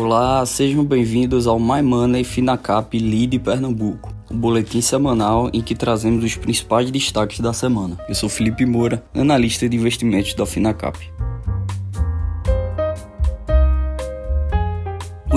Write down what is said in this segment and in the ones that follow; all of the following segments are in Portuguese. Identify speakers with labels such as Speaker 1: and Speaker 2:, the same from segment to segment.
Speaker 1: Olá, sejam bem-vindos ao My Money Finacap Lead Pernambuco, o um boletim semanal em que trazemos os principais destaques da semana. Eu sou Felipe Moura, analista de investimentos da Finacap.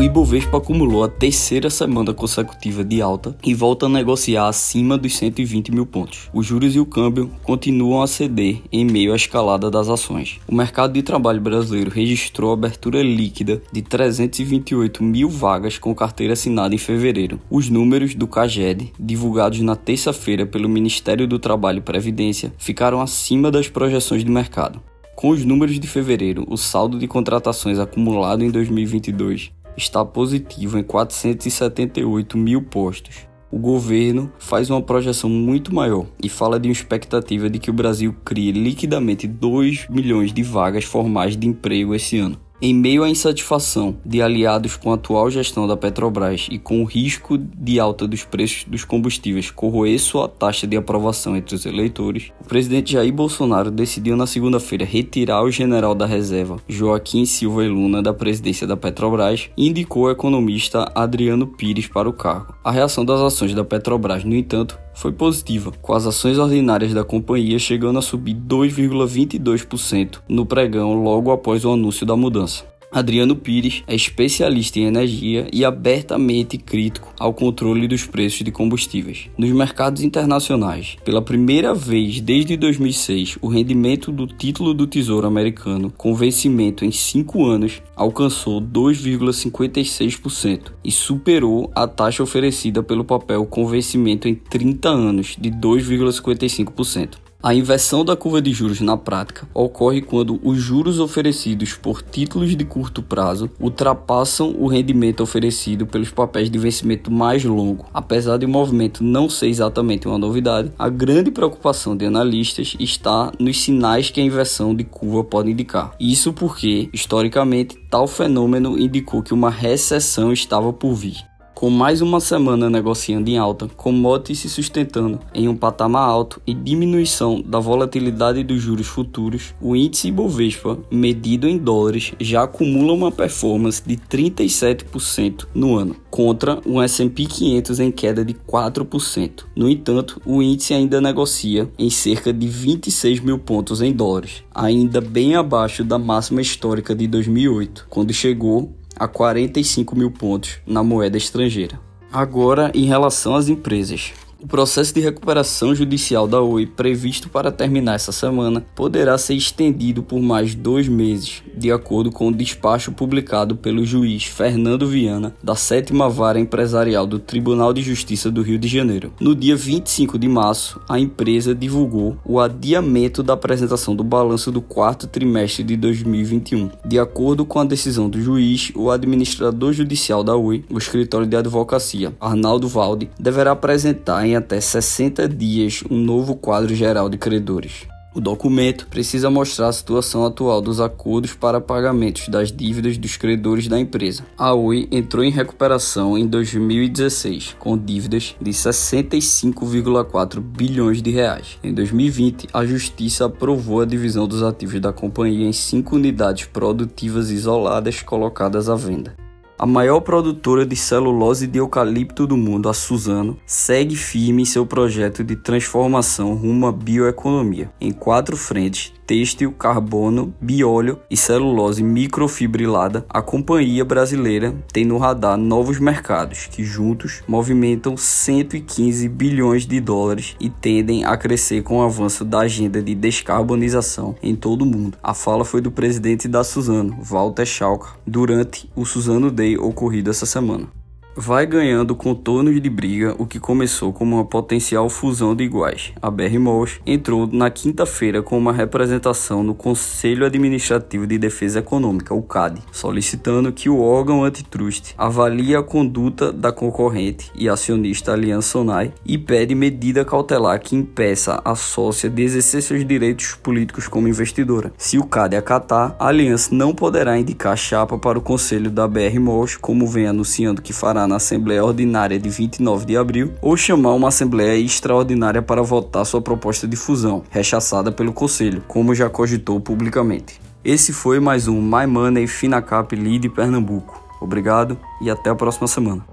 Speaker 1: O Ibovespa acumulou a terceira semana consecutiva de alta e volta a negociar acima dos 120 mil pontos. Os juros e o câmbio continuam a ceder em meio à escalada das ações. O mercado de trabalho brasileiro registrou abertura líquida de 328 mil vagas com carteira assinada em fevereiro. Os números do CAGED, divulgados na terça-feira pelo Ministério do Trabalho e Previdência, ficaram acima das projeções de mercado. Com os números de fevereiro, o saldo de contratações acumulado em 2022 está positivo em 478 mil postos. O governo faz uma projeção muito maior e fala de uma expectativa de que o Brasil crie liquidamente 2 milhões de vagas formais de emprego esse ano. Em meio à insatisfação de aliados com a atual gestão da Petrobras e com o risco de alta dos preços dos combustíveis corroer sua taxa de aprovação entre os eleitores, o presidente Jair Bolsonaro decidiu na segunda-feira retirar o general da reserva, Joaquim Silva e Luna, da presidência da Petrobras e indicou o economista Adriano Pires para o cargo. A reação das ações da Petrobras, no entanto, foi positiva, com as ações ordinárias da companhia chegando a subir 2,22% no pregão logo após o anúncio da mudança. Adriano Pires é especialista em energia e abertamente crítico ao controle dos preços de combustíveis. Nos mercados internacionais, pela primeira vez desde 2006, o rendimento do título do Tesouro americano, com vencimento em 5 anos, alcançou 2,56% e superou a taxa oferecida pelo papel com vencimento em 30 anos, de 2,55%. A inversão da curva de juros na prática ocorre quando os juros oferecidos por títulos de curto prazo ultrapassam o rendimento oferecido pelos papéis de vencimento mais longo. Apesar de o movimento não ser exatamente uma novidade, a grande preocupação de analistas está nos sinais que a inversão de curva pode indicar. Isso porque, historicamente, tal fenômeno indicou que uma recessão estava por vir. Com mais uma semana negociando em alta, commodities se sustentando em um patamar alto e diminuição da volatilidade dos juros futuros, o índice Ibovespa, medido em dólares, já acumula uma performance de 37% no ano, contra um S&P 500 em queda de 4%. No entanto, o índice ainda negocia em cerca de 26 mil pontos em dólares, ainda bem abaixo da máxima histórica de 2008, quando chegou a 45 mil pontos na moeda estrangeira. Agora, em relação às empresas. O processo de recuperação judicial da Oi, previsto para terminar essa semana, poderá ser estendido por mais dois meses, de acordo com o despacho publicado pelo juiz Fernando Viana, da sétima vara empresarial do Tribunal de Justiça do Rio de Janeiro. No dia 25 de março, a empresa divulgou o adiamento da apresentação do balanço do quarto trimestre de 2021. De acordo com a decisão do juiz, o administrador judicial da Oi, o escritório de advocacia, Arnaldo Valde, deverá apresentar em em até 60 dias um novo quadro geral de credores. O documento precisa mostrar a situação atual dos acordos para pagamentos das dívidas dos credores da empresa. A Oi entrou em recuperação em 2016, com dívidas de 65,4 bilhões de reais. Em 2020, a Justiça aprovou a divisão dos ativos da companhia em cinco unidades produtivas isoladas colocadas à venda. A maior produtora de celulose de eucalipto do mundo, a Suzano, segue firme em seu projeto de transformação rumo à bioeconomia, em quatro frentes têxtil, carbono, bióleo e celulose microfibrilada, a companhia brasileira tem no radar novos mercados que juntos movimentam 115 bilhões de dólares e tendem a crescer com o avanço da agenda de descarbonização em todo o mundo. A fala foi do presidente da Suzano, Walter Schalker, durante o Suzano Day ocorrido essa semana vai ganhando contornos de briga o que começou como uma potencial fusão de iguais. A BR Malls entrou na quinta-feira com uma representação no Conselho Administrativo de Defesa Econômica, o CAD, solicitando que o órgão antitrust avalie a conduta da concorrente e acionista Aliança Sonai e pede medida cautelar que impeça a sócia de exercer seus direitos políticos como investidora. Se o CAD acatar, a aliança não poderá indicar chapa para o conselho da BR Malls, como vem anunciando que fará na Assembleia Ordinária de 29 de abril ou chamar uma Assembleia Extraordinária para votar sua proposta de fusão, rechaçada pelo Conselho, como já cogitou publicamente. Esse foi mais um My Money Finacap Lead Pernambuco. Obrigado e até a próxima semana.